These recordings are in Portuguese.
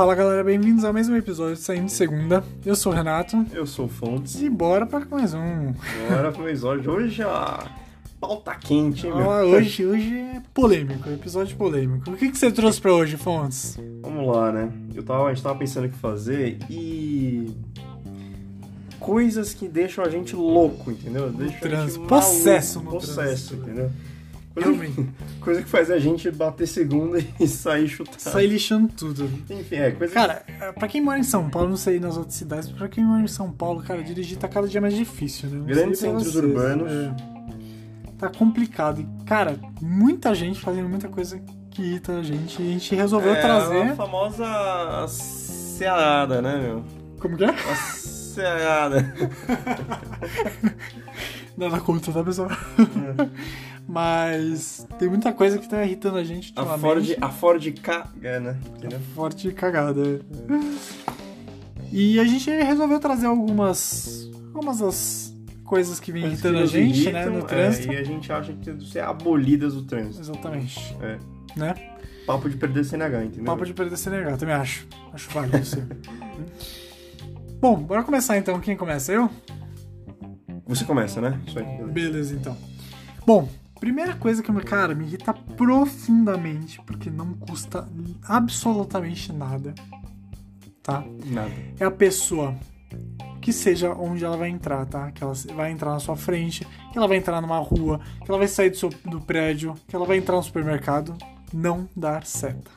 Fala galera, bem-vindos a mais um episódio de Saindo de Segunda. Eu sou o Renato Eu sou o Fontes. e bora para mais um. Bora pro episódio. Hoje a pauta quente, hein, meu? Ah, hoje, hoje é polêmico, episódio polêmico. O que, que você trouxe pra hoje, Fontes? Vamos lá, né? Eu tava, a gente tava pensando o que fazer e. Coisas que deixam a gente louco, entendeu? Deixam a gente maluco, Possesso no Possesso, trânsito. entendeu? Coisa que, coisa que faz a gente bater segunda e sair chutado. Sai lixando tudo. Enfim, é coisa Cara, pra quem mora em São Paulo, não sei nas outras cidades, pra quem mora em São Paulo, cara, dirigir tá cada dia mais difícil, né? Não Grandes centros vocês, urbanos. é. Tá complicado. E, cara, muita gente fazendo muita coisa que irrita a gente. E a gente resolveu é trazer. a famosa ceada, né, meu? Como que é? A ceada. Nada contra, tá, pessoal? Mas tem muita coisa que tá irritando a gente A. Ford, a Ford caga, né? Entendeu? Forte cagada. é. E a gente resolveu trazer algumas. Algumas das coisas que vem Coisas que irritando a gente, irritam, né? No é, trânsito. e a gente acha que tem que ser abolidas do trânsito. Exatamente. É. Né? Papo de perder CNH, entendeu? Papo de perder CNH, também acho. Acho válido isso. Bom, bora começar então. Quem começa? Eu? Você começa, né? Isso aí. beleza. Beleza, então. Bom, primeira coisa que, cara, me irrita profundamente, porque não custa absolutamente nada, tá? Nada. É a pessoa que seja onde ela vai entrar, tá? Que ela vai entrar na sua frente, que ela vai entrar numa rua, que ela vai sair do, seu, do prédio, que ela vai entrar no supermercado, não dar seta.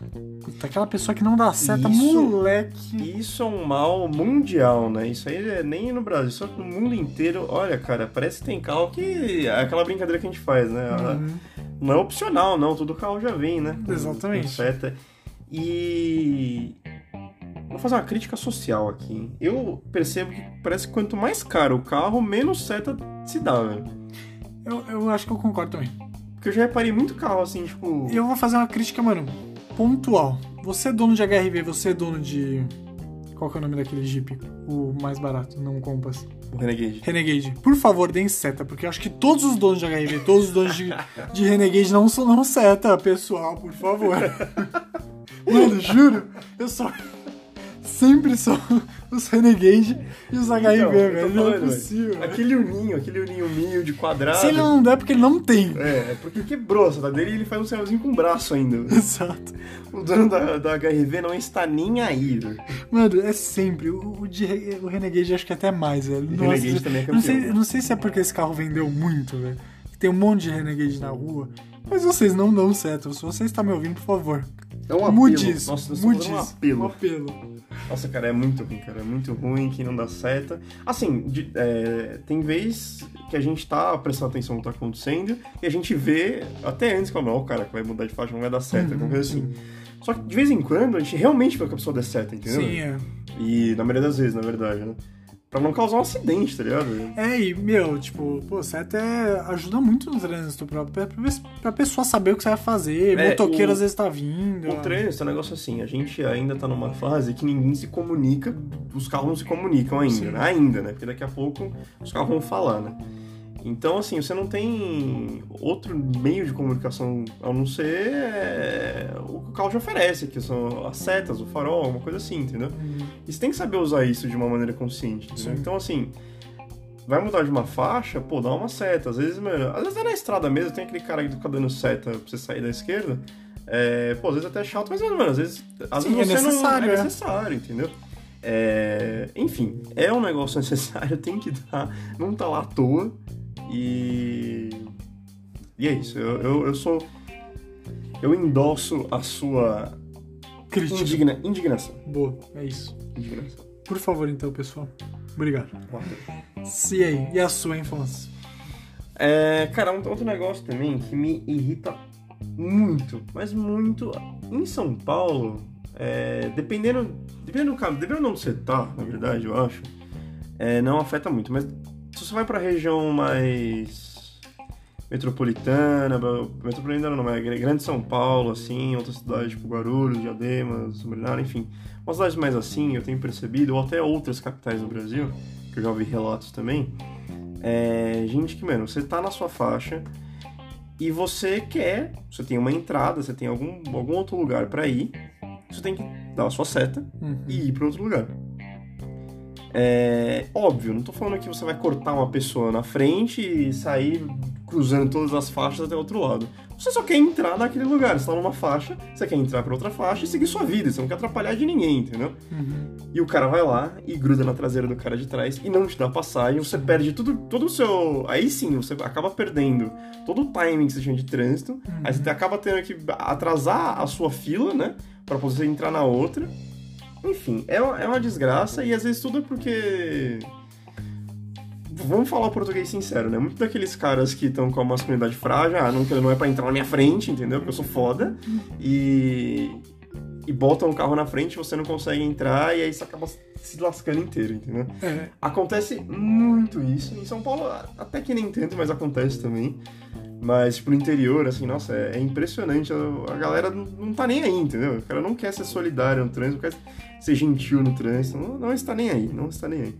Puta, aquela pessoa que não dá seta, Isso- moleque. Isso é um mal mundial, né? Isso aí é nem no Brasil, só que no mundo inteiro. Olha, cara, parece que tem carro que. É aquela brincadeira que a gente faz, né? Uhum. Não é opcional, não. Todo carro já vem, né? Exatamente. com seta. E. Vou fazer uma crítica social aqui. hein? Eu percebo que parece que quanto mais caro o carro, menos seta se dá, velho. Eu, eu acho que eu concordo também. Porque eu já reparei muito carro assim, tipo. Eu vou fazer uma crítica, mano, pontual. Você é dono de HRV, você é dono de. Qual que é o nome daquele Jeep? O mais barato, não o Compass. O Renegade. Renegade. Por favor, deem seta, porque eu acho que todos os donos de HRV, todos os donos de, de Renegade não são não seta, pessoal, por favor. Mano, juro, eu só. Sempre são os Renegade e os HRV, Então, velho. Não é possível. velho. Aquele uninho, aquele uninho humilde, quadrado. Se ele não der, é porque ele não tem. É, é porque quebrou essa dele e ele faz um sinalzinho com o braço ainda. Exato. O dono da, da HRV não está nem aí, velho. Mano, é sempre. O, o, de, o Renegade acho que até mais, velho. O Renegade também é eu não, sei, campeão. eu não sei se é porque esse carro vendeu muito, velho. Tem um monte de Renegade na rua. Mas vocês não dão certo. Se você está me ouvindo, por favor. É um Mude isso. Nossa, nós Mude estamos isso. um apelo. Um apelo. Nossa, cara, é muito ruim, cara. É muito ruim que não dá seta. Assim, de- é, tem vez que a gente tá prestando atenção no que tá acontecendo e a gente vê até antes como, ó, o cara que vai mudar de faixa não vai dar seta, Uhum, alguma coisa assim. Só que de vez em quando a gente realmente vê que a pessoa der seta, entendeu? Sim, é. E na maioria das vezes, na verdade, né? Pra não causar um acidente, tá ligado? É, e, meu, tipo, pô, você até ajuda muito no trânsito pra, pra, pra pessoa saber o que você vai fazer. É, Motoqueiro o- às vezes tá vindo. O trânsito é um negócio assim, a gente ainda tá numa fase que ninguém se comunica, os carros não se comunicam ainda, né? Ainda, né? Porque daqui a pouco os carros vão falar, né? Então, assim, você não tem outro meio de comunicação a não ser é, o que o carro te oferece, que são as setas, o farol, uma coisa assim, entendeu? Uhum. E você tem que saber usar isso de uma maneira consciente, entendeu? Sim. Então, assim, vai mudar de uma faixa, pô, dá uma seta. Às vezes, mano, às vezes é na estrada mesmo, tem aquele cara que fica dando seta pra você sair da esquerda. É, pô, às vezes até é chato, mas, mano, às vezes, às Sim, vezes é você necessário, não é. é necessário, entendeu? É, enfim, é um negócio necessário, tem que dar, não tá lá à toa. E. E é isso, eu, eu, eu sou. Eu endosso a sua Crítica. indigna, indignação. Boa, é isso. Indignação. Por favor, então, pessoal. Obrigado. E aí? E a sua infância? É, cara, um outro negócio também que me irrita muito, mas muito. Em São Paulo, é, dependendo, dependendo do caso, dependendo de onde você tá, na verdade, eu acho, é, não afeta muito. Mas se você vai pra região mais metropolitana, metropolitana não, mas grande São Paulo, assim, outras cidades tipo Guarulhos, Diadema, São Bernardo, enfim, umas cidades mais assim, eu tenho percebido, ou até outras capitais do Brasil, que eu já ouvi relatos também, é, gente que, mano, você tá na sua faixa e você quer, você tem uma entrada, você tem algum, algum outro lugar pra ir, você tem que dar a sua seta Uhum. e ir para outro lugar. É óbvio, não tô falando que você vai cortar uma pessoa na frente e sair cruzando todas as faixas até o outro lado. Você só quer entrar naquele lugar, você tá numa faixa, você quer entrar para outra faixa e seguir sua vida, você não quer atrapalhar de ninguém, entendeu? Uhum. E o cara vai lá e gruda na traseira do cara de trás e não te dá passagem, você perde tudo, todo o seu. Aí sim, você acaba perdendo todo o timing que você tinha de trânsito, aí você acaba tendo que atrasar a sua fila, né? Pra poder entrar na outra. Enfim, é uma, é uma desgraça e às vezes tudo é porque. Vamos falar o português sincero, né? Muitos daqueles caras que estão com a masculinidade frágil, ah, não, não é pra entrar na minha frente, entendeu? Porque eu sou foda. E. E botam o carro na frente, você não consegue entrar, e aí você acaba se lascando inteiro, entendeu? É, Acontece muito isso. Em São Paulo, até que nem tanto, mas acontece também. Mas, tipo, no interior, assim, nossa, é, é impressionante. A, a galera não, não tá nem aí, entendeu? O cara não quer ser solidário no trânsito, não quer ser gentil no trânsito. Não, não está nem aí, não está nem aí.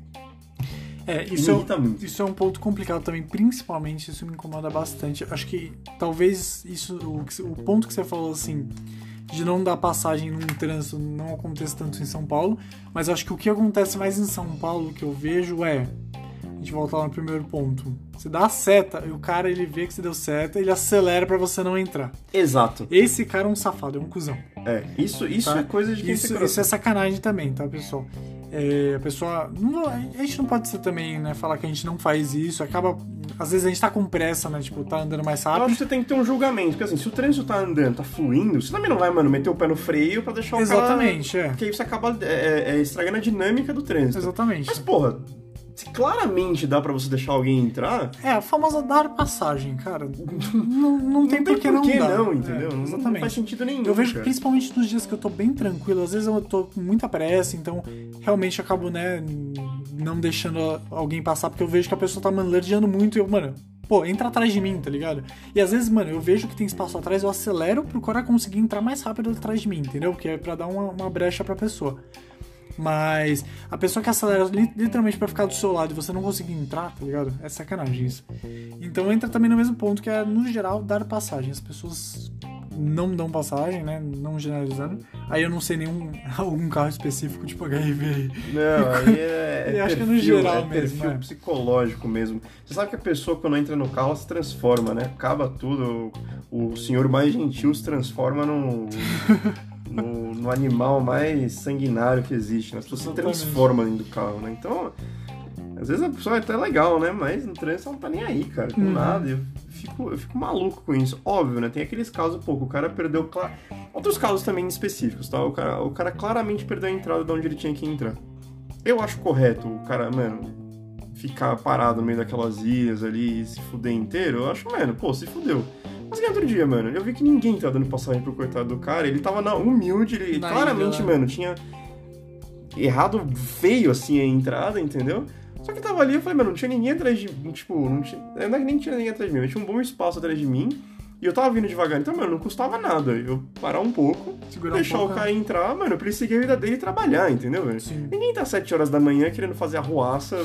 é, isso, é, isso é um ponto complicado também, principalmente isso me incomoda bastante. Acho que talvez isso, o, o ponto que você falou assim, de não dar passagem num trânsito não aconteça tanto em São Paulo, mas acho que o que acontece mais em São Paulo que eu vejo é. Gente volta lá no primeiro ponto. Você dá a seta e o cara ele vê que você deu seta ele acelera pra você não entrar. Exato. Esse cara é um safado, é um cuzão. É, isso, isso Tá. é coisa de quem Isso, isso é sacanagem também, tá, pessoal? É, a pessoa. Não, a gente não pode ser também, né? Falar que a gente não faz isso. Acaba. Às vezes a gente tá com pressa, né? Tipo, tá andando mais Eu acho rápido. que você tem que ter um julgamento, porque assim, se o trânsito tá andando, tá fluindo, você também não vai, mano, meter o pé no freio pra deixar o Exatamente, cara... é. Porque aí você acaba é, é, é, estragando a dinâmica do trânsito. Exatamente. Mas, porra, se claramente dá pra você deixar alguém entrar, É, a famosa dar passagem, cara. Não, não tem por que não por que dar. não, entendeu? É, Não- exatamente. Não faz sentido nenhum. Eu vejo que cara. principalmente nos dias que eu tô bem tranquilo, às vezes eu tô com muita pressa, então realmente eu acabo, né, não deixando alguém passar, porque eu vejo que a pessoa tá, mano, lerdeando muito e eu, mano, pô, entra atrás de mim, tá ligado? E às vezes, mano, eu vejo que tem espaço atrás, eu acelero pro cara conseguir entrar mais rápido atrás de mim, entendeu? Porque é pra dar uma, uma brecha pra pessoa. Mas a pessoa que acelera li- literalmente pra ficar do seu lado e você não conseguir entrar, tá ligado? É sacanagem isso. Então entra também no mesmo ponto que é, no geral, dar passagem. As pessoas não dão passagem, né? Não generalizando. Aí eu não sei nenhum algum carro específico, tipo HIV. Não, aí é, é Eu acho que é no geral é mesmo, perfil é. psicológico mesmo. Você sabe que a pessoa, quando entra no carro, ela se transforma, né? Acaba tudo. O, senhor mais gentil se transforma no, no, animal mais sanguinário que existe. Né? As pessoas se transformam dentro do carro, né? Então, às vezes a pessoa é até legal, né? Mas no trânsito ela não tá nem aí, cara, com Uhum. nada. Eu fico, eu fico maluco com isso. Óbvio, né? Tem aqueles casos, que o cara perdeu. Cla... Outros casos também específicos, tá? O cara, o cara claramente perdeu a entrada de onde ele tinha que entrar. Eu acho correto o cara, mano, ficar parado no meio daquelas ilhas ali e se fuder inteiro. Eu acho, mano, pô, se fudeu. Mas que outro dia, mano, eu vi que ninguém tava dando passagem pro coitado do cara. Ele tava na humilde, ele Na claramente, ilha, né? mano, tinha errado feio assim a entrada, entendeu? Só que tava ali, eu falei, mano, não tinha ninguém atrás de mim. Tipo, não tinha. Não é que nem tinha ninguém atrás de mim, mas tinha um bom espaço atrás de mim. E eu tava vindo devagar, então, mano, não custava nada. Eu parar um pouco, Segurar deixar um pouco, o cara entrar, mano, pra ele seguir a vida dele e trabalhar, entendeu, velho? Sim. Ninguém tá às 7 horas da manhã querendo fazer arruaça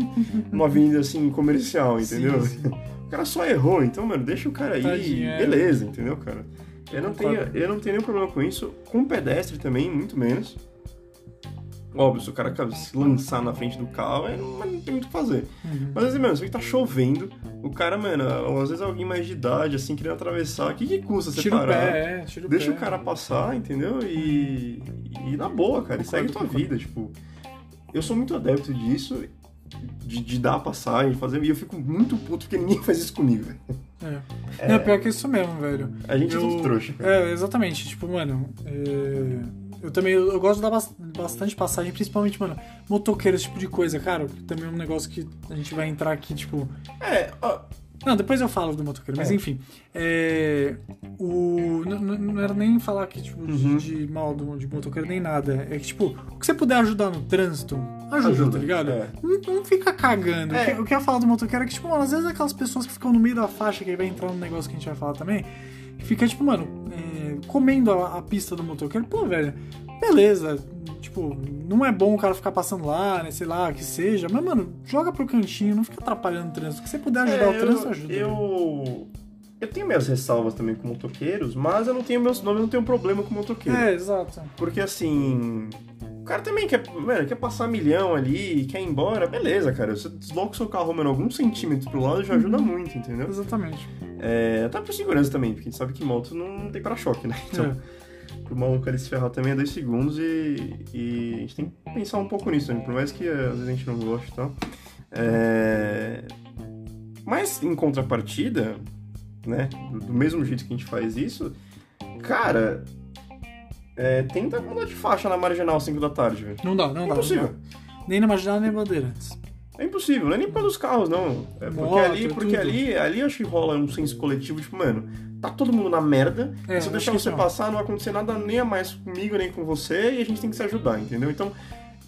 numa avenida assim comercial, entendeu? Sim, sim. O cara só errou, então, mano, deixa o cara aí, é. beleza, entendeu, cara? Eu não, tenho, eu não tenho nenhum problema com isso. Com pedestre também, muito menos. Óbvio, se o cara se lançar na frente do carro, aí não, não tem muito o que fazer. Uhum. Mas assim, mano, se tá chovendo, o cara, mano, ou às vezes alguém mais de idade, assim, querendo atravessar, o que, que custa você Tira o parar? pé, é, tira o Deixa pé. o cara passar, entendeu? E, e na boa, cara, e segue tua vida, tipo. Eu sou muito adepto disso, de, de dar a passagem, de fazer, e eu fico muito puto porque ninguém faz isso comigo, velho. É. Não, pior que isso mesmo, velho. A gente é Eu- tudo trouxa, cara. É, exatamente. Tipo, mano, é, eu também eu, gosto de dar bas- bastante passagem, principalmente, mano, motoqueiro, esse tipo de coisa, cara. Também é um negócio que a gente vai entrar aqui, tipo. É, ó, Não, depois eu falo do motoqueiro, mas É. enfim. É, o, não era nem falar que, tipo, de- Uhum. de, mal do, de motoqueiro nem nada. É que, tipo, o que você puder ajudar no trânsito, ajuda, Ajuda, tá ligado? é. Não, não fica cagando. É. O, que, eu ia falar do motoqueiro é que, tipo, mano, às vezes aquelas pessoas que ficam no meio da faixa, que aí vai entrar no negócio que a gente vai falar também, fica, tipo, mano, é, comendo a, a pista do motoqueiro. Pô, velho, beleza. Tipo, não é bom o cara ficar passando lá, né? Sei lá, que seja. Mas, mano, joga pro cantinho, não fica atrapalhando o trânsito. Que você puder ajudar é, o trânsito, ajuda. né? Eu, eu tenho minhas ressalvas também com motoqueiros, mas eu não tenho meus nomes, não tenho problema com motoqueiro. É, exato. Porque assim. O cara também quer, mano, quer passar milhão ali, quer ir embora, beleza, cara. Você desloca o seu carro, mano, alguns centímetros pro lado já ajuda muito, entendeu? Exatamente. É, até por segurança também, porque a gente sabe que moto não tem para-choque, né? Então, É. pro maluco ali se ferrar também é dois segundos e, e a gente tem que pensar um pouco nisso, né? Por mais que às vezes a gente não goste e tal. É... Mas em contrapartida, né? Do, do mesmo jeito que a gente faz isso, cara. É, tenta mudar de faixa na marginal às 5 da tarde, velho. Não dá, não É dá. não impossível. dá. Nem na marginal, nem na Bandeirantes. É impossível, não é nem por causa dos carros, não. É porque Moto, ali, porque tudo. ali, ali eu acho que rola um senso coletivo, tipo, mano, tá todo mundo na merda. É, se eu deixar você não. passar, não vai acontecer nada nem a mais comigo, nem com você, e a gente tem que se ajudar, entendeu? Então,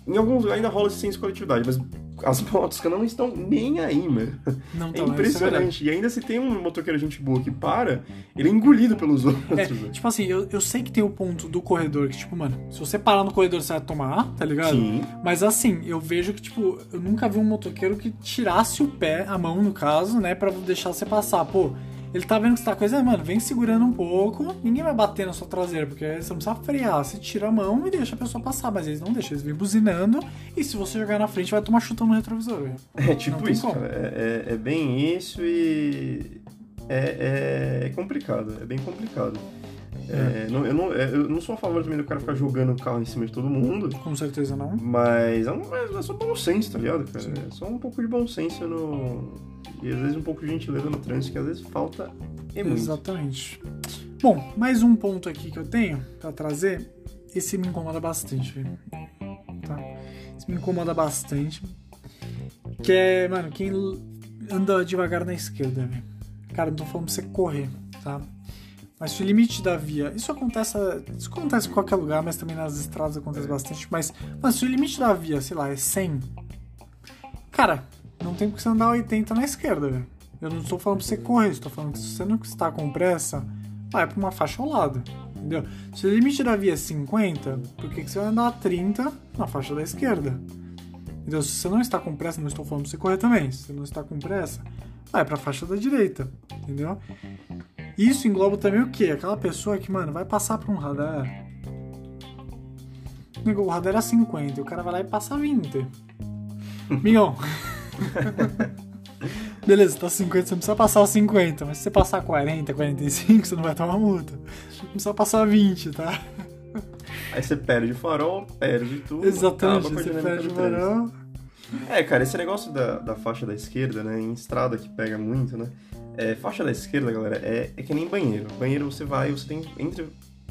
em alguns lugares ainda rola esse senso de coletividade, mas as motos que não estão nem aí, mano. Não É tá, mas isso verdade. impressionante. e ainda se tem um motoqueiro gente boa que para, ele é engolido pelos outros. É, tipo assim, eu, eu sei que tem o ponto do corredor que, tipo, mano, se você parar no corredor você vai tomar, tá ligado? Sim. Mas assim, eu vejo que, tipo, eu nunca vi um motoqueiro que tirasse o pé, a mão no caso, né, pra deixar você passar. Pô, ele tá vendo que você tá coisa, mano, vem segurando um pouco, ninguém vai bater na sua traseira, porque você não precisa frear, você tira a mão e deixa a pessoa passar, mas eles não deixam, eles vêm buzinando, e se você jogar na frente, vai tomar chutão no retrovisor. É tipo isso, cara. É, é- é bem isso e. É, é complicado, é bem complicado. É, não- eu, não, é, eu não sou a favor também do cara ficar jogando o carro em cima de todo mundo, Com certeza não. mas é, um- é só bom senso, tá ligado, cara? Sim. É só um pouco de bom senso no. E às vezes um pouco de gentileza no trânsito, que às vezes falta e muito. Exatamente. Bom, mais um ponto aqui que eu tenho pra trazer. Esse me incomoda bastante, velho. Tá? Esse me incomoda bastante. Que é, mano, quem anda devagar na esquerda, velho. Cara, não tô falando pra você correr, tá? Mas se o limite da via. Isso acontece, isso acontece em qualquer lugar, mas também nas estradas acontece bastante. Mas, mas se o limite da via, sei lá, é 100. Cara, não tem por que você andar 80 na esquerda, velho. Eu não estou falando pra você correr, estou falando que se você não está com pressa, vai pra uma faixa ao lado. Entendeu? Se o limite da via é 50, por que, que você vai andar a 30 na faixa da esquerda? Entendeu? Se você não está com pressa, não estou falando pra você correr também. Se você não está com pressa, vai pra faixa da direita. Entendeu? Isso engloba também o quê? Aquela pessoa que, mano, vai passar por um radar. O radar é 50, e o cara vai lá e passa 20. Migão. Beleza, tá 50, você não precisa passar 50, mas se você passar 40, 45, você não vai tomar multa. Não precisa passar 20, tá? Aí você perde o farol, perde tudo. Exatamente, você perde o varão. É, cara, esse negócio da, da faixa da esquerda, né? Em estrada que pega muito, né? É, faixa da esquerda, galera, é, é que nem banheiro. Banheiro você vai, você tem. Entre,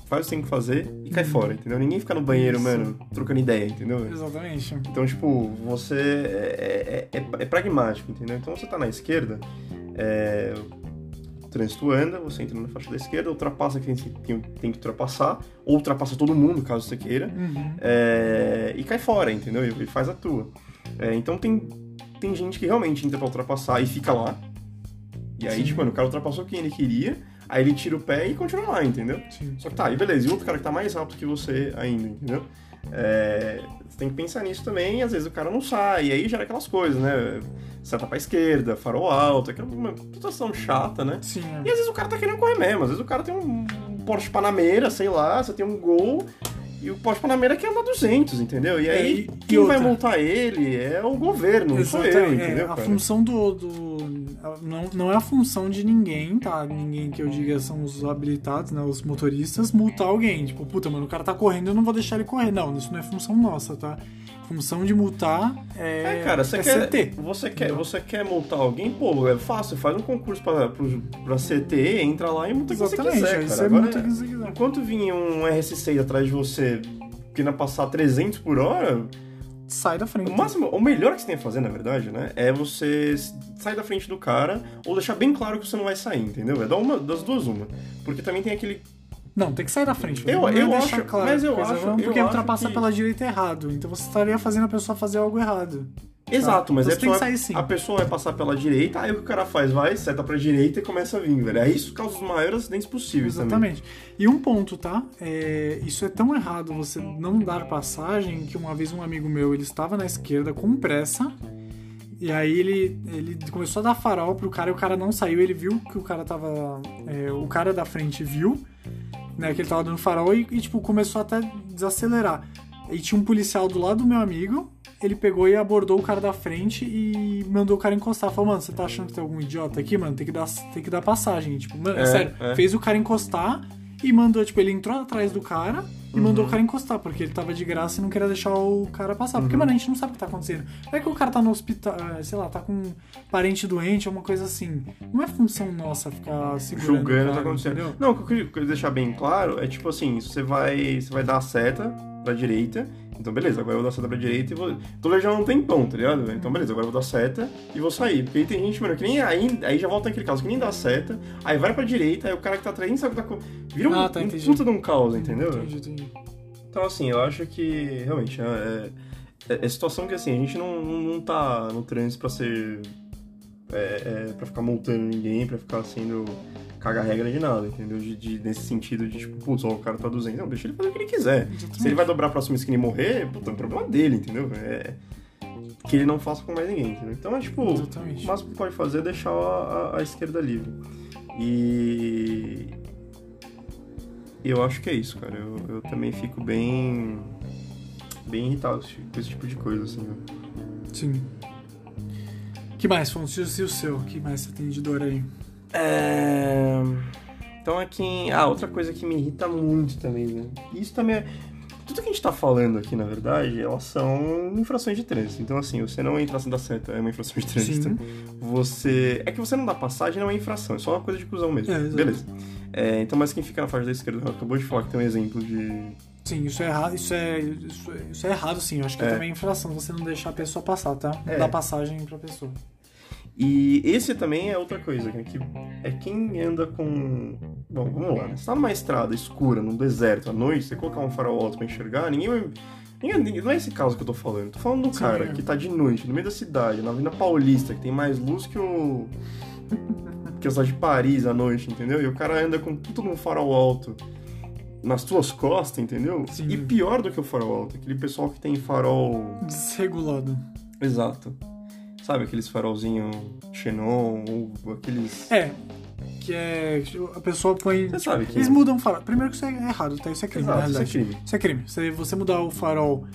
faz o que você tem que fazer e cai fora, entendeu? Ninguém fica no banheiro. Isso. mano, trocando ideia, entendeu? Exatamente. Então, tipo, você é, é, é- é pragmático, entendeu? Então você tá na esquerda, é, o trânsito anda, você entra na faixa da esquerda, ultrapassa quem tem, tem que ultrapassar, ou ultrapassa todo mundo, caso você queira, Uhum. é, e cai fora, entendeu? E, e faz a tua. É, então tem, tem gente que realmente entra pra ultrapassar e fica lá. E aí, Sim. tipo, mano, o cara ultrapassou quem ele queria, aí ele tira o pé e continua lá, entendeu? Sim. Só que tá, e beleza, e outro cara que tá mais rápido que você ainda, entendeu? É, você tem que pensar nisso também, às vezes o cara não sai, e aí gera aquelas coisas, né? Seta pra esquerda, farol alto, aquela situação chata, né? Sim. E às vezes o cara tá querendo correr mesmo, às vezes o cara tem um Porsche Panamera, sei lá, você tem um Gol, e o Porsche Panamera quer andar 200, entendeu? E É, aí, e- quem vai multar ele é o governo, não sou eu, Exatamente. É, entendeu, a cara? função do. do não, não é a função de ninguém, tá? Ninguém que eu diga são os habilitados, né? Os motoristas, multar alguém. Tipo, puta, mano, o cara tá correndo, eu não vou deixar ele correr. Não, isso não é função nossa, tá? Função de multar é. É, cara, você é quer, CT. você quer, você quer multar alguém, pô, é fácil, faz um concurso pra, pro- pra CT, entra lá e multa quem você Exatamente, quiser, cara. Agora, quiser. enquanto vinha um RS6 atrás de você querendo passar 300 por hora, Sai da frente. o máximo, o melhor que você tem a fazer, na verdade, né, é você sair da frente do cara ou deixar bem claro que você não vai sair, entendeu? É dar uma, das duas uma. Porque também tem aquele Não, tem que sair da frente. Eu- não é eu acho- mas eu acho- não, eu Porque ultrapassar que- pela direita é errado. Então você estaria fazendo a pessoa fazer algo errado. Exato, mas Então é só- sair a pessoa vai passar pela direita, aí o que o cara faz? Vai, seta pra direita e começa a vir, velho. Aí isso causa os maiores acidentes possíveis também. Exatamente. E um ponto, tá? É, isso é tão errado você não dar passagem que uma vez um amigo meu ele estava na esquerda com pressa E aí ele, ele começou a dar farol pro cara e o cara não saiu. Ele viu que o cara tava. é, o cara da frente viu, né, que ele tava dando farol e, e, tipo, começou até a desacelerar. E tinha um policial do lado do meu amigo. Ele pegou e abordou o cara da frente e mandou o cara encostar. Falou, mano, você tá achando que tem algum idiota aqui, mano? Tem que dar, tem que dar passagem. Tipo, mano, É, sério, é. fez o cara encostar e mandou, tipo, ele entrou atrás do cara e mandou o cara encostar, porque ele tava de graça e não queria deixar o cara passar. Porque, mano, a gente não sabe o que tá acontecendo. Não é que o cara tá no hospital, eh, sei lá, tá com um parente doente, alguma coisa assim. Não é função nossa ficar segurando julgando o que tá acontecendo. entendeu? Não, o que eu queria- queria deixar bem claro é tipo assim, você vai, você vai dar a seta pra direita, então beleza, agora eu vou dar seta pra direita e vou. Tô lejando um tempão, tá ligado? Então beleza, agora eu vou dar seta e vou sair. Porque aí tem gente, mano, que nem aí, aí já volta naquele caso, que nem dá seta, aí vai pra direita, aí o cara que tá atrás sabe que tá. Vira um, Ah, tá, um puta de um caos, entendeu? Entendi, entendi. Então, assim, eu acho que realmente é, é, é situação que assim, a gente não, não, não tá no trânsito pra ser. É, é, pra ficar multando ninguém, pra ficar sendo caga-regra de nada, entendeu? De, de- nesse sentido de tipo, putz, ó, o cara tá 200. Não, deixa ele fazer o que ele quiser. Se ele vai dobrar a próxima esquina e morrer, puta, é um problema dele, entendeu? É. Que ele não faça com mais ninguém, entendeu? Então é tipo, Exatamente. o máximo que pode fazer é deixar a, a- a esquerda livre. E. Eu acho que é isso, cara. Eu, eu também fico bem. bem irritado com esse tipo de coisa, assim. ó. Sim. que mais, Fonso? E o seu? que mais você tem de dor aí? É... Então aqui. Ah, outra coisa que me irrita muito também, né? Isso também é. Tudo que a gente tá falando aqui, na verdade, elas são infrações de trânsito. Então, assim, você não entra da seta, é uma infração de trânsito. Sim. Você. É que você não dá passagem, não é infração, é só uma coisa de cuzão mesmo. É. Beleza. É, então, mas quem fica na faixa da esquerda acabou de falar que tem um exemplo de. Sim, isso é errado, isso é, isso é, isso é errado sim. Eu acho que É. também é infração você não deixar a pessoa passar, tá? Não É. dar passagem pra pessoa. E esse também é outra coisa, né, que é quem anda com. Bom, vamos lá, né? Você tá numa estrada escura, num deserto, à noite, você colocar um farol alto pra enxergar, ninguém vai. ninguém- não é esse caso que eu tô falando. Tô falando do Sim, cara é. que tá de noite, no meio da cidade, na Avenida Paulista, que tem mais luz que o. que a cidade de Paris à noite, entendeu? E o cara anda com tudo num farol alto nas tuas costas, entendeu? Sim. E pior do que o farol alto, aquele pessoal que tem farol. Desregulado. Exato. Sabe aqueles farolzinho xenon, ou aqueles. É, que é. A pessoa põe. Você sabe que. Eles mudam o farol. Primeiro que isso é errado, tá? Isso é crime, na Exato, isso é crime. Isso é crime. Se você mudar o farol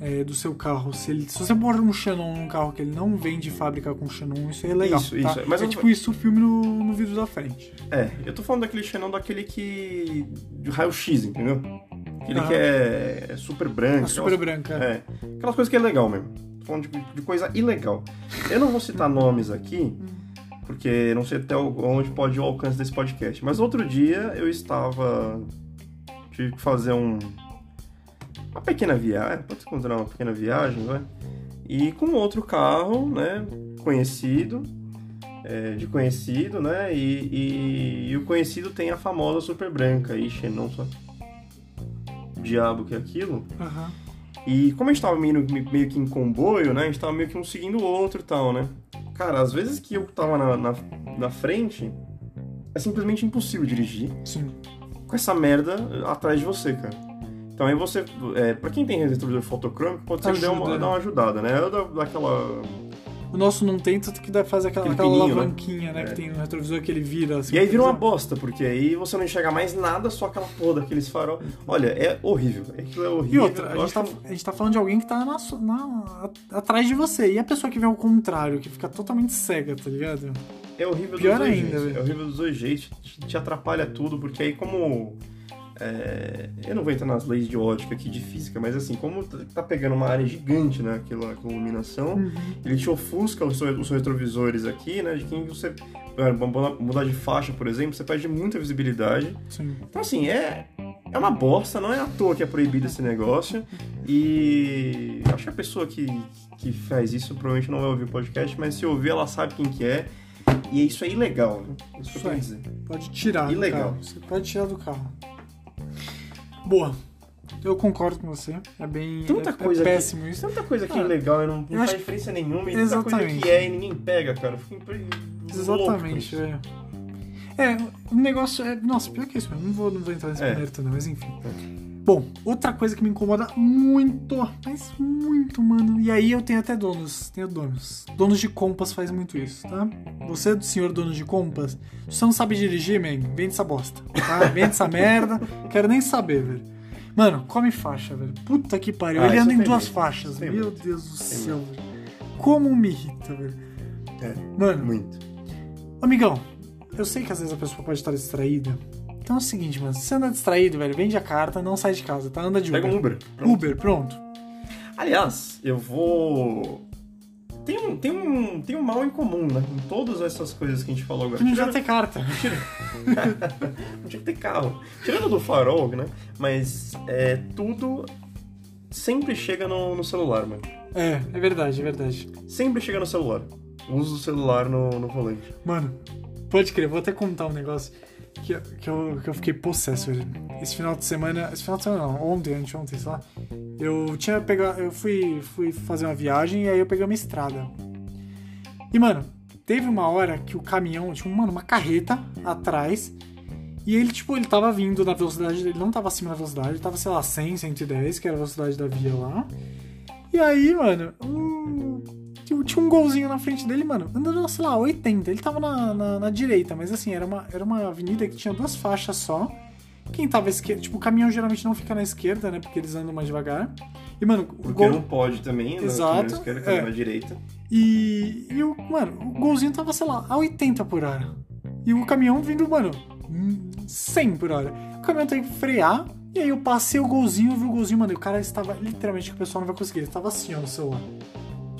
é, do seu carro, se, ele, se você pôr um Xenon num carro que ele não vem de fábrica com Xenon, isso é ilegal. Isso, tá? isso, é. Mas é eu- tipo isso o filme no, no vidro da frente. É, eu tô falando daquele xenon daquele que. de raio-x, entendeu? Aquele Aham. que é, é super branco. A super branca. É. Aquelas coisas que é legal mesmo. Falando de, de coisa ilegal. Eu não vou citar nomes aqui, porque não sei até onde pode ir o alcance desse podcast. Mas outro dia eu estava. Tive que fazer um. Uma pequena viagem. Pode se considerar uma pequena viagem, vai? E com outro carro, né? Conhecido. é, de conhecido, né? E, e- e o conhecido tem a famosa super branca aí, Xenon, só. Diabo que é aquilo. Aham. E como a gente tava meio, meio que em comboio, né? A gente tava meio que um seguindo o outro e tal, né? Cara, às vezes que eu tava na, na, na frente, é simplesmente impossível dirigir Sim. com essa merda atrás de você, cara. Então aí você. É, pra quem tem retrovisor fotocrômico, pode ser que dê uma, dá uma ajudada, né? Eu dá, dá aquela. O nosso não tem, tanto que dá fazer aquela, aquela pininho, né? alavanquinha, né? É. Que tem no retrovisor que ele vira. Assim, E aí vira uma bosta, porque aí você não enxerga mais nada, só aquela porra daqueles farol. Olha, é horrível. Aquilo é E horrível. outra, a gente, tá, a gente tá falando de alguém que tá na, na- atrás de você. E a pessoa que vê ao contrário, que fica totalmente cega, tá ligado? É horrível Pior dos dois ainda, jeitos. É horrível dos dois jeitos. Te atrapalha tudo, porque aí como. É, eu não vou entrar nas leis de ótica aqui de física, mas assim, como tá- pegando uma área gigante, né? Aquela, iluminação, Uhum. ele te ofusca os seus, os retrovisores aqui, né? De quem você. é, mudar- de faixa, por exemplo, você perde muita visibilidade. Sim. Então, assim, é, é uma bosta, não é à toa que é proibido esse negócio. E acho que a pessoa que, que faz isso provavelmente não vai ouvir o podcast, mas se ouvir, ela sabe quem que é. E isso é ilegal, né? Isso que eu Isso quero aí. dizer. Pode tirar do Ilegal. carro. Você pode tirar do carro. Boa. Eu concordo com você. É bem. Tanta é, coisa é que- péssimo isso. Tanta coisa que é Ah, ilegal e não, não eu faz acho- diferença nenhuma, e tanta coisa Exatamente. que é e ninguém pega, cara. Eu com Exatamente, é. É, o negócio é. Nossa, pior que isso, mesmo. não vou, não vou entrar nesse É. mérito, não, mas enfim. Bom, outra coisa que me incomoda muito, mas muito, mano. E aí eu tenho até donos, tenho donos. Donos de compas faz muito isso, tá? Você, senhor dono de compas, você não sabe dirigir, man, vende essa bosta, tá? Vende essa merda, quero nem saber, velho. Mano, come faixa, velho. Puta que pariu. Ah, Ele anda em tem duas muito. faixas. Isso tem Meu muito. Deus do Tem céu, velho. Como me irrita, velho. É, Mano, muito. Amigão, eu sei que às vezes a pessoa pode estar distraída. Então é o seguinte, mano. Se você anda distraído, velho, vende a carta, não sai de casa, tá? Anda de Uber. Pega um Uber. Pronto. Uber, pronto. Aliás, eu vou. Tem um, tem, um, tem um mal em comum, né? Em todas essas coisas que a gente falou agora. Que não já Tirando- ter carta. não tinha que ter carro. Tirando do farol, né? Mas é, tudo sempre chega no, no celular, mano. É, é verdade, é verdade. Sempre chega no celular. O uso do celular no, no volante. Mano, pode crer, vou até contar um negócio que, que, eu, que eu fiquei possesso. Esse final de semana. Esse final de semana não, ontem, anteontem, sei lá. Eu tinha pegado. Eu fui, fui fazer uma viagem e aí eu peguei uma estrada. E, mano, teve uma hora que o caminhão, tinha, mano, uma carreta atrás. E ele, tipo, ele tava vindo na velocidade dele, não tava acima da velocidade, ele tava, sei lá, 100, 110, que era a velocidade da via lá. E aí, mano, um- tinha- um golzinho na frente dele, mano, andando, sei lá, 80. Ele tava na, na, na direita, mas assim, era uma, era uma avenida que tinha duas faixas só. Quem tava à esquerda, tipo, o caminhão geralmente não fica na esquerda, né, porque eles andam mais devagar. E, mano, o Porque gol... não pode também, né? Exato, Na esquerda, é. na direita. E, e o, mano, o golzinho tava, sei lá, a 80 por hora. E o caminhão vindo, mano, 100 por hora. O caminhão tem que frear. E aí eu passei o golzinho, vi o golzinho, mano. E o cara estava, literalmente, que o pessoal não vai conseguir. Ele estava assim, ó, no celular.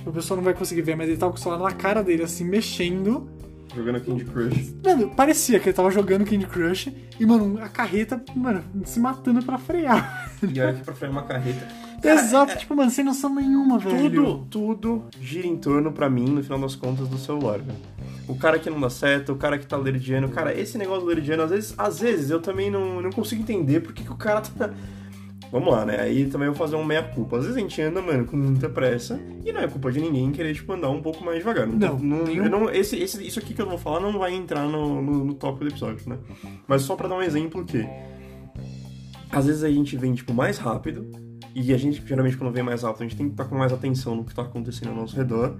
Tipo, o pessoal não vai conseguir ver, mas ele tava com o celular na cara dele, assim, mexendo. Jogando Candy Crush. Mano, parecia que ele tava jogando Candy Crush. E, mano, a carreta, mano, se matando pra frear. E olha que pra frear uma carreta. Exato, tipo, mano, sem noção nenhuma, velho. Tudo, tudo gira em torno, pra mim, no final das contas, do celular, velho. O cara que não dá certo, o cara que tá leridiano. Cara, esse negócio do leridiano, às vezes, às vezes eu também não, não consigo entender por que, que o cara tá. Vamos lá, né? Aí também eu vou fazer uma meia-culpa. Às vezes a gente anda, mano, com muita pressa e não é culpa de ninguém querer, tipo, andar um pouco mais devagar. Não, não, eu não- esse, esse, isso aqui que eu vou falar não vai entrar no, no, no tópico do episódio, né? Mas só pra dar um exemplo que às vezes a gente vem, tipo, mais rápido, e a gente, geralmente, quando vem mais rápido, a gente tem que estar com mais atenção no que tá acontecendo ao nosso redor.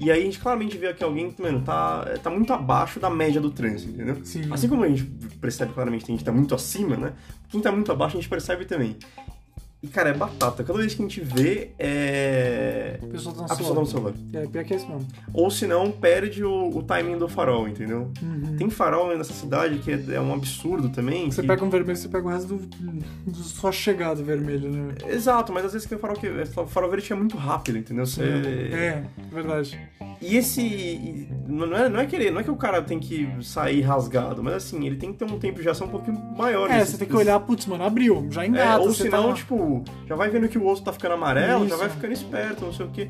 E aí a gente claramente vê que alguém, mano, tá, tá muito abaixo da média do trânsito, entendeu? Sim. Assim como a gente percebe claramente que a gente tá muito acima, né? Quem tá muito abaixo a gente percebe também. E, cara, é batata. Cada vez que a gente vê, é. A pessoa tá no A pessoa tá no celular. É, pior que é isso mesmo. Ou se não, perde o, o timing do farol, entendeu? Uhum. Tem farol nessa cidade que é, é um absurdo também. Você que- pega um vermelho, você pega o resto do, do sua chegada vermelho, né? Exato, mas às vezes tem farol que. Farol verde que é muito rápido, entendeu? Você... É, verdade. E esse. Não é, não é querer, não é que o cara tem que sair rasgado, mas assim, ele tem que ter um tempo de ação um pouquinho maior. É, nesse- você tem que olhar, putz, mano, abriu, já engata. É, ou senão, tá... tipo, já vai vendo que o osso tá ficando amarelo, já Isso. vai ficando esperto, não sei o quê.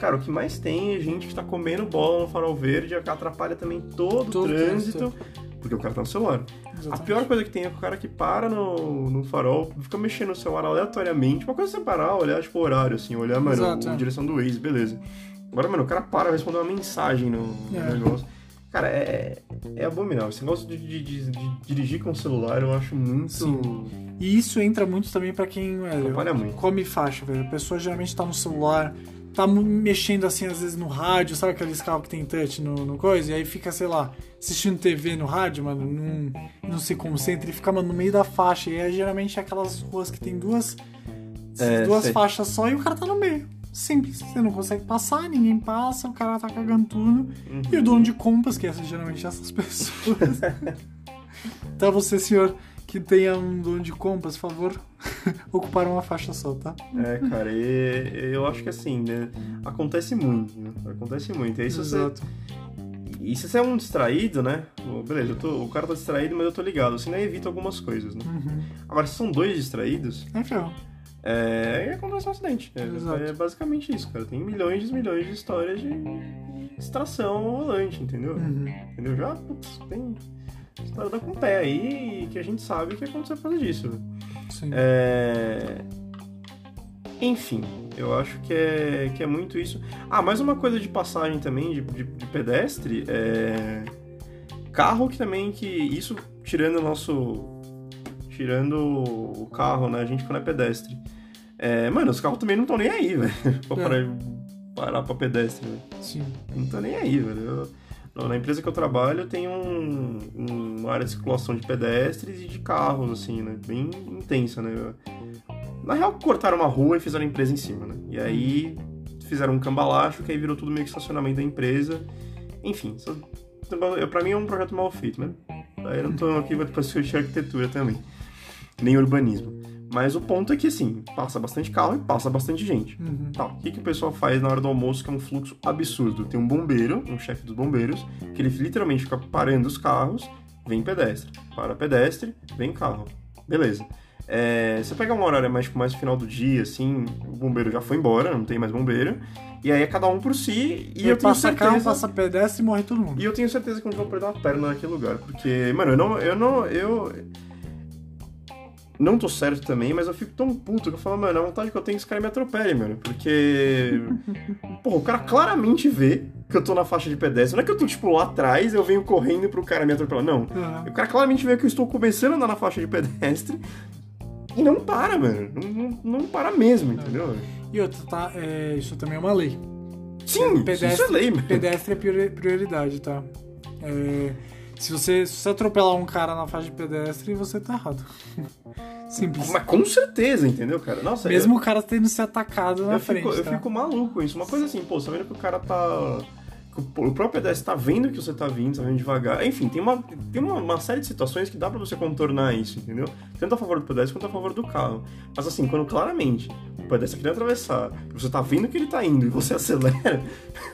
Cara, o que mais tem é gente que tá comendo bola no farol verde, que atrapalha também todo, Todo o o trânsito, porque o cara tá no celular. A Exatamente. pior coisa que tem é o cara que para no, no farol, fica mexendo no celular aleatoriamente. Uma coisa é você parar, olhar, tipo, o horário, assim, olhar, mano, Exato, a é. direção do Waze, beleza. Agora, mano, o cara para, responder uma mensagem no, no É. negócio. Cara, é, é abominável. Esse negócio de, de- de- de dirigir com o celular eu acho muito. Sim. E isso entra muito também pra quem velho, come faixa, velho. A pessoa geralmente tá no celular, tá mexendo assim, às vezes no rádio, sabe aqueles carros que tem touch no, no coisa? E aí fica, sei lá, assistindo TV no rádio, mano, não, não se concentra e fica, mano, no meio da faixa. E aí geralmente é aquelas ruas que tem duas, É, duas sei. faixas só e o cara tá no meio. Simples. Você não consegue passar, ninguém passa, o cara tá cagando tudo. Uhum. E o dono de compras, que é geralmente essas pessoas. então você, senhor, que tenha um dono de compras, por favor, ocupar uma faixa só, tá? É, cara, e, eu acho que assim, né? Acontece muito, né? Acontece muito. E aí, se você, Exato. e se você é um distraído, né? Beleza, tô- o cara tá distraído, mas eu tô ligado. Você ainda evita algumas coisas, né? Uhum. Agora, se são dois distraídos, É ferro. É, acontece um acidente. É, é basicamente isso, cara. Tem milhões e milhões de histórias de distração volante, entendeu? Uhum. Entendeu? Já, putz, tem história da com o pé aí que a gente sabe que aconteceu por causa disso. Sim. É... Enfim, eu acho que é, que é muito isso. Ah, mais uma coisa de passagem também, de, de, de pedestre, é... Carro que também, que isso tirando o nosso... tirando o carro, né? A gente quando é pedestre. É, mano, os carros também não estão nem aí, velho. pra É. parar, parar pra pedestre, velho. Sim. Não tô nem aí, velho. Eu- na- empresa que eu trabalho tem um, um- uma área de circulação de pedestres e de carros, assim, né? Bem intensa, né? Na real, cortaram uma rua e fizeram a empresa em cima, né? E aí fizeram um cambalacho que aí virou tudo meio que estacionamento da empresa. Enfim, eu, pra mim é um projeto mal feito, né? Aí eu não tô aqui pra discutir arquitetura também, nem urbanismo. Mas o ponto é que, assim, passa bastante carro e passa bastante gente. Uhum. Tá, o que, que o pessoal faz na hora do almoço que é um fluxo absurdo? Tem um bombeiro, um chefe dos bombeiros, que ele literalmente fica parando os carros, vem pedestre. Para pedestre, vem carro. Beleza. É, você pega uma horário mais, tipo, mais no final do dia, assim, o bombeiro já foi embora, não tem mais bombeiro. E aí é cada um por si, e E eu tenho passa certeza... carro, passa pedestre e morre todo mundo. E eu tenho certeza que eu não vou perder uma perna naquele lugar. Porque, mano, eu não. Eu não. Eu. Não tô certo também, mas eu fico tão puto que eu falo, mano, a vontade que eu tenho é que esse cara me atropele, mano. Porque. Porra, o cara claramente vê que eu tô na faixa de pedestre. Não é que eu tô, tipo, lá atrás eu venho correndo pro cara me atropelar. Não. Uhum. O cara claramente vê que eu estou começando a andar na faixa de pedestre. E não para, mano. Não, não, não para mesmo, entendeu? E outra, tá? É, isso também é uma lei. Sim, pedestre, isso é lei, mano. pedestre é priori- prioridade, tá? É, se, você, se você atropelar um cara na faixa de pedestre, você tá errado. Simples. Mas com certeza, entendeu, cara? Nossa, Mesmo o cara tendo se atacado na eu frente. fico, eu tá? fico maluco com isso. Uma coisa assim, pô, você tá vendo que o cara tá. O próprio pedestre tá vendo que você tá vindo, tá vindo devagar. Enfim, tem uma, tem uma, uma série de situações que dá pra você contornar isso, entendeu? Tanto a favor do pedestre quanto a favor do carro. Mas assim, quando claramente o pedestre quer atravessar, você tá vendo que ele tá indo e você acelera,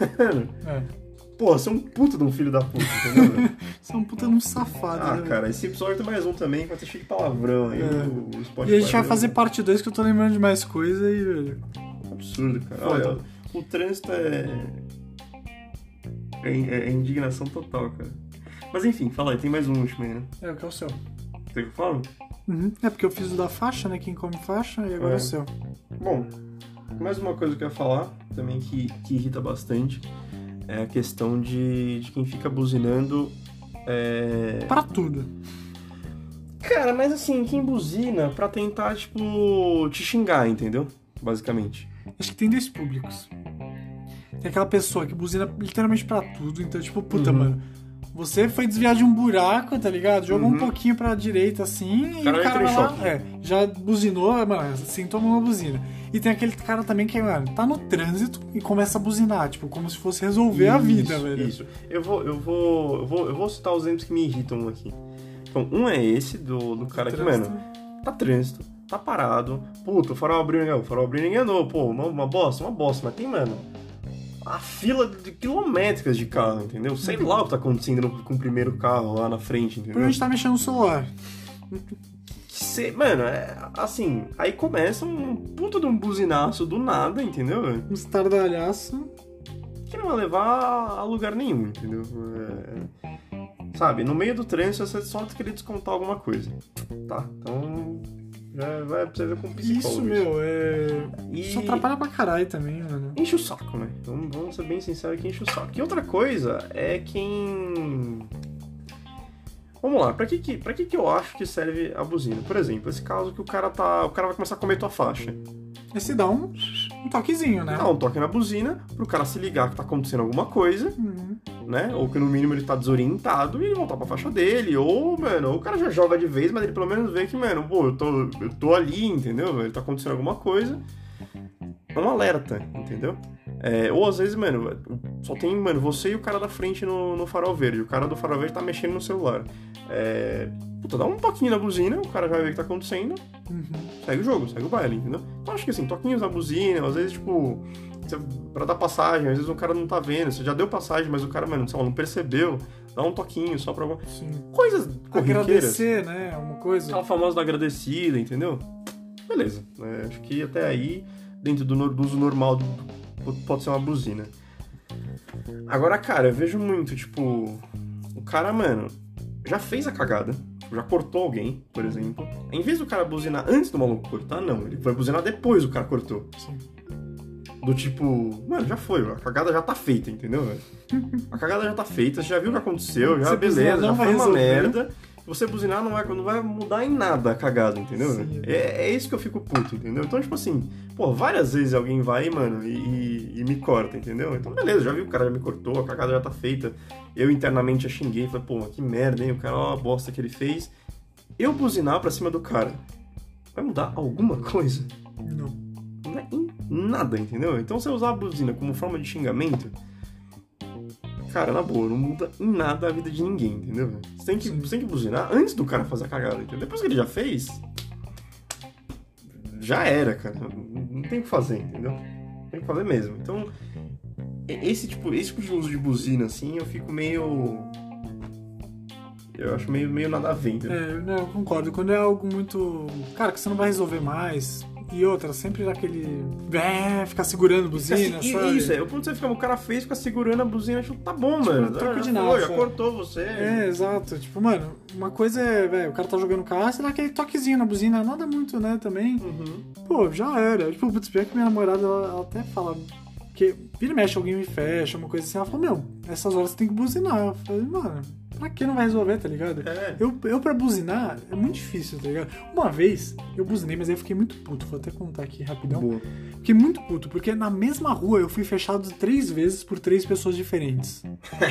É. pô, você é um puto de um filho da puta, entendeu? Você é um puta de um safado. ah, né? cara, esse episódio tem mais um também, vai ter cheio de palavrão aí. É. O, o Spotify E a gente vai fazer parte 2 que eu tô lembrando de mais coisa e, velho. Absurdo, cara. Foda. Olha, o trânsito é... é. é indignação total, cara. Mas enfim, fala aí, tem mais um último aí, né? É o que é o seu. Tem que eu falo? Uhum. É porque eu fiz o da faixa, né? Quem come faixa, e agora é, É. o seu. Bom, mais uma coisa que eu ia falar, também que, que irrita bastante, é a questão de, de quem fica buzinando. É... Pra tudo. Cara, mas assim, quem buzina pra tentar, tipo, te xingar, entendeu? Basicamente. Acho que tem dois públicos. Tem aquela pessoa que buzina literalmente pra tudo. Então, tipo, puta, Uhum. mano. Você foi desviar de um buraco, tá ligado? Jogou Uhum. um pouquinho pra direita assim O e o cara vai lá, é, já buzinou, mano, sentou numa buzina. E tem aquele cara também que, mano, tá no trânsito e começa a buzinar, tipo, como se fosse resolver a vida, Isso, velho. Isso. Eu vou, eu vou, eu vou, eu vou citar os exemplos que me irritam aqui. Então, um é esse do, do cara que, mano, tá trânsito, tá parado. Puta, o farol abriu, ninguém, o farol abriu, ninguém andou. Pô, uma, uma bosta, uma bosta. Mas tem, mano, a fila de quilométricas de carro, entendeu? Sei lá o que tá acontecendo com o primeiro carro lá na frente, entendeu? Provavelmente tá mexendo no celular. Cê- mano, é assim, aí começa um puta de um buzinaço do nada, entendeu? Um estardalhaço. que não vai levar a lugar nenhum, entendeu? É, Sabe, no meio do trânsito você só querer descontar alguma coisa. Tá, então já vai precisar com um psicólogo. Isso, meu, é. E Isso atrapalha pra caralho também, mano. enche o saco, né? Então vamos ser bem sinceros que enche o saco. E outra coisa é quem. Vamos lá, pra que que, pra que que eu acho que serve a buzina? Por exemplo, esse caso que o cara tá. O cara vai começar a comer tua faixa. Esse dá um, um toquezinho, né? Dá um toque na buzina pro cara se ligar que tá acontecendo alguma coisa. Uhum. né? Ou que no mínimo ele tá desorientado e ele voltar pra faixa dele. Ou, mano, ou o cara já joga de vez, mas ele pelo menos vê que, mano, pô, eu tô, eu tô ali, entendeu? Ele tá acontecendo alguma coisa. É um alerta, entendeu? É, ou às vezes, mano, só tem, mano, você e o cara da frente no, no farol verde. O cara do farol verde tá mexendo no celular. É, puta, dá um toquinho na buzina, o cara já vai ver o que tá acontecendo Uhum. segue o jogo, segue o baile, entendeu? Então acho que assim, toquinhos na buzina, às vezes, tipo, você, pra dar passagem, às vezes o cara não tá vendo, você já deu passagem, mas o cara, mano, lá, não percebeu, dá um toquinho só pra. Sim. Coisas corriqueiras. Agradecer, né? Uma coisa. Aquela famosa da agradecida, entendeu? Beleza. né? Acho que até aí, dentro do, do uso normal, do- pode ser uma buzina. Agora, cara, eu vejo muito, tipo, o cara, mano, já fez a cagada, já cortou alguém, por exemplo. Em vez do cara buzinar antes do maluco cortar, não, ele vai buzinar depois do cara cortou. Sim. Do tipo, mano, já foi, a cagada já tá feita, entendeu, velho? A cagada já tá feita, você já viu o que aconteceu, já Você beleza, já foi uma merda. Você buzinar não vai, não vai mudar em nada a cagada, entendeu? Sim. É, é isso que eu fico puto, entendeu? Então, tipo assim, pô, várias vezes alguém vai, mano, e, e- me corta, entendeu? Então, beleza, já vi o cara já me cortou, a cagada já tá feita. Eu internamente já xinguei, falei, pô, que merda, hein? O cara, ó, a bosta que ele fez. Eu buzinar pra cima do cara, vai mudar alguma coisa? Não. Não é em nada, entendeu? Então, você usar a buzina como forma de xingamento, cara, na boa, não muda em nada a vida de ninguém, entendeu? Você tem que, Sim. você tem que buzinar antes do cara fazer a cagada, entendeu? Depois que ele já fez, já era, cara. Não tem o que fazer, entendeu? Tem que fazer mesmo. Então, esse tipo, esse tipo de uso de buzina, assim, eu fico meio. Eu acho meio, meio nada a ver, entendeu? É, não, eu concordo. Quando é algo muito. Cara, que você não vai resolver mais. E outra, sempre daquele. É, ficar segurando buzina, Fica- sabe? Isso, é. O ponto você fica, o cara fez, fica segurando a buzina, tipo, tá bom, mano. troco já de nada, já cortou você. É, exato. Tipo, mano, uma coisa é, velho, o cara tá jogando carro, você dá aquele toquezinho na buzina, nada muito, né, também. Uhum. Pô, já era. Tipo, putz, pior que minha namorada, ela, ela até fala. Que vira e mexe, alguém me fecha, uma coisa assim. Ela falou, meu, essas horas você tem que buzinar. Eu falei, mano, pra que não vai resolver, tá ligado? É. Eu, eu pra buzinar é muito difícil, tá ligado? Uma vez eu buzinei, mas aí eu fiquei muito puto. Vou até contar aqui rapidão. Boa. Fiquei muito puto, porque na mesma rua eu fui fechado três vezes por três pessoas diferentes.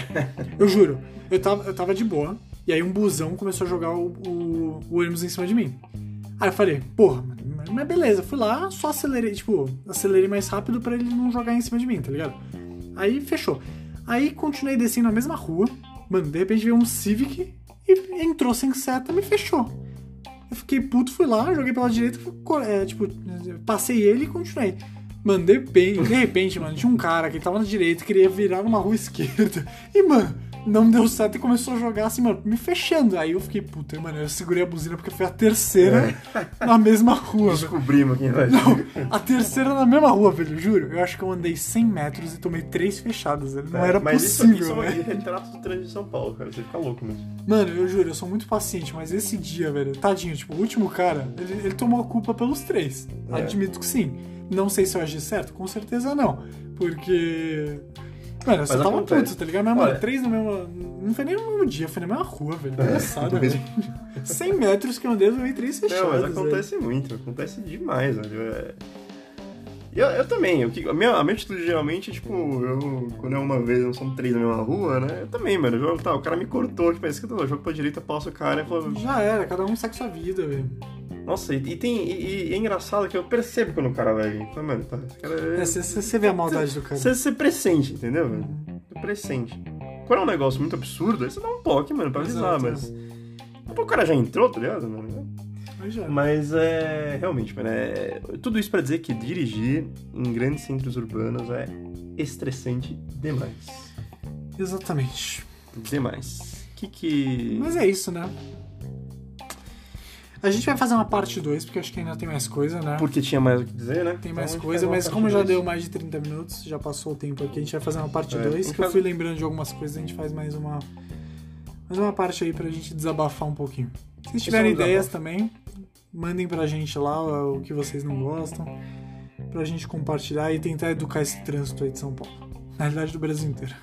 eu juro, eu tava, eu tava de boa, e aí um busão começou a jogar o, o, o ônibus em cima de mim. Aí eu falei, porra, mas beleza, fui lá, só acelerei, tipo, acelerei mais rápido pra ele não jogar em cima de mim, tá ligado? Aí fechou. Aí continuei descendo na mesma rua, mano, de repente veio um Civic e entrou sem seta me fechou. Eu fiquei puto, fui lá, joguei pela direita, é, tipo, passei ele e continuei. Mano, de repente, de repente, mano, tinha um cara que tava na direita, queria virar numa rua esquerda. E, mano, não deu certo e começou a jogar assim, mano, me fechando. Aí eu fiquei, puta, mano, eu segurei a buzina porque foi a terceira na mesma rua. Descobrimos quem vai Não, a terceira na mesma rua, velho, juro. Eu acho que eu andei 100 metros e tomei três fechadas, velho. Não era mas possível, isso aqui velho. são retratos do trânsito de São Paulo, cara. Você fica louco mesmo. Mano, eu juro, eu sou muito paciente, mas esse dia, velho, tadinho, tipo, o último cara, ele, ele tomou a culpa pelos três. É. Admito que sim. Não sei se eu agi certo, com certeza não. Porque. Mano, eu só tava puto, tá ligado? Mas, mano, Olha- três no mesmo. Não foi nem no mesmo dia, foi na mesma rua, velho. É, Palhaçada, no velho. 100 metros que eu andei, eu tomei três fechadas. Não, mas velho. acontece muito, acontece demais, velho. É... Eu, eu também, eu, a, minha, a minha atitude geralmente, tipo, eu, quando é uma vez, não são três na mesma rua, né? Eu também, mano, eu jogo, tá, o cara me cortou, tipo, é isso que eu tô, eu jogo pra direita, passo o cara e falo, Já era, cada um segue sua vida, velho. Nossa, e, e tem, e, e é engraçado que eu percebo quando o cara vai vir, mano, tá, cara é... É, Você vê a maldade do cara. Você pressente, entendeu, velho? Ser pressente. Quando é um negócio muito absurdo, aí você dá um toque, mano, pra avisar, Exato. mas... Pô, o cara já entrou, tá ligado? mano? Já. Mas é. Realmente, mano, é. Tudo isso pra dizer que dirigir em grandes centros urbanos é estressante demais. Exatamente. Demais. Que que. Mas é isso, né? A gente vai fazer uma parte 2, porque acho que ainda tem mais coisa, né? Porque tinha mais o que dizer, né? Tem Então mais gente coisa, mas como já deu mais de 30 minutos, já passou o tempo aqui, a gente vai fazer uma parte É, 2, a gente que eu fui lembrando de algumas coisas, a gente faz mais uma mais uma parte aí pra gente desabafar um pouquinho. Se vocês tiverem é ideias também, mandem pra gente lá o que vocês não gostam, pra gente compartilhar e tentar educar esse trânsito aí de São Paulo. Na realidade, do Brasil inteiro.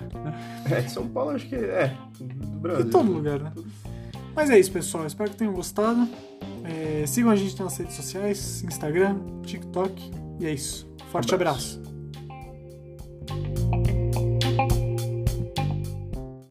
É, de São Paulo acho que é. Do Brasil. Em todo lugar, né? Mas é isso, pessoal. Espero que tenham gostado. É, sigam a gente nas redes sociais: Instagram, TikTok. E é isso. Forte um abraço. abraço.